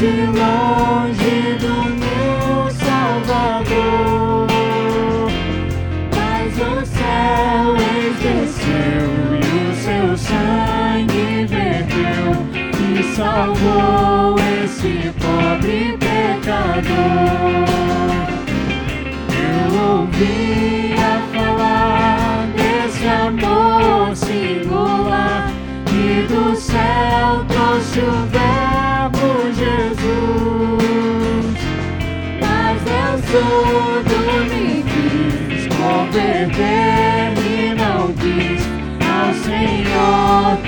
longe, longe do meu Salvador. Mas o céu esqueceu e o seu sangue verteu e salvou esse pobre pecador. Eu ouvi tudo me quis, converter-me não quis ao Senhor.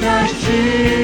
wielkości.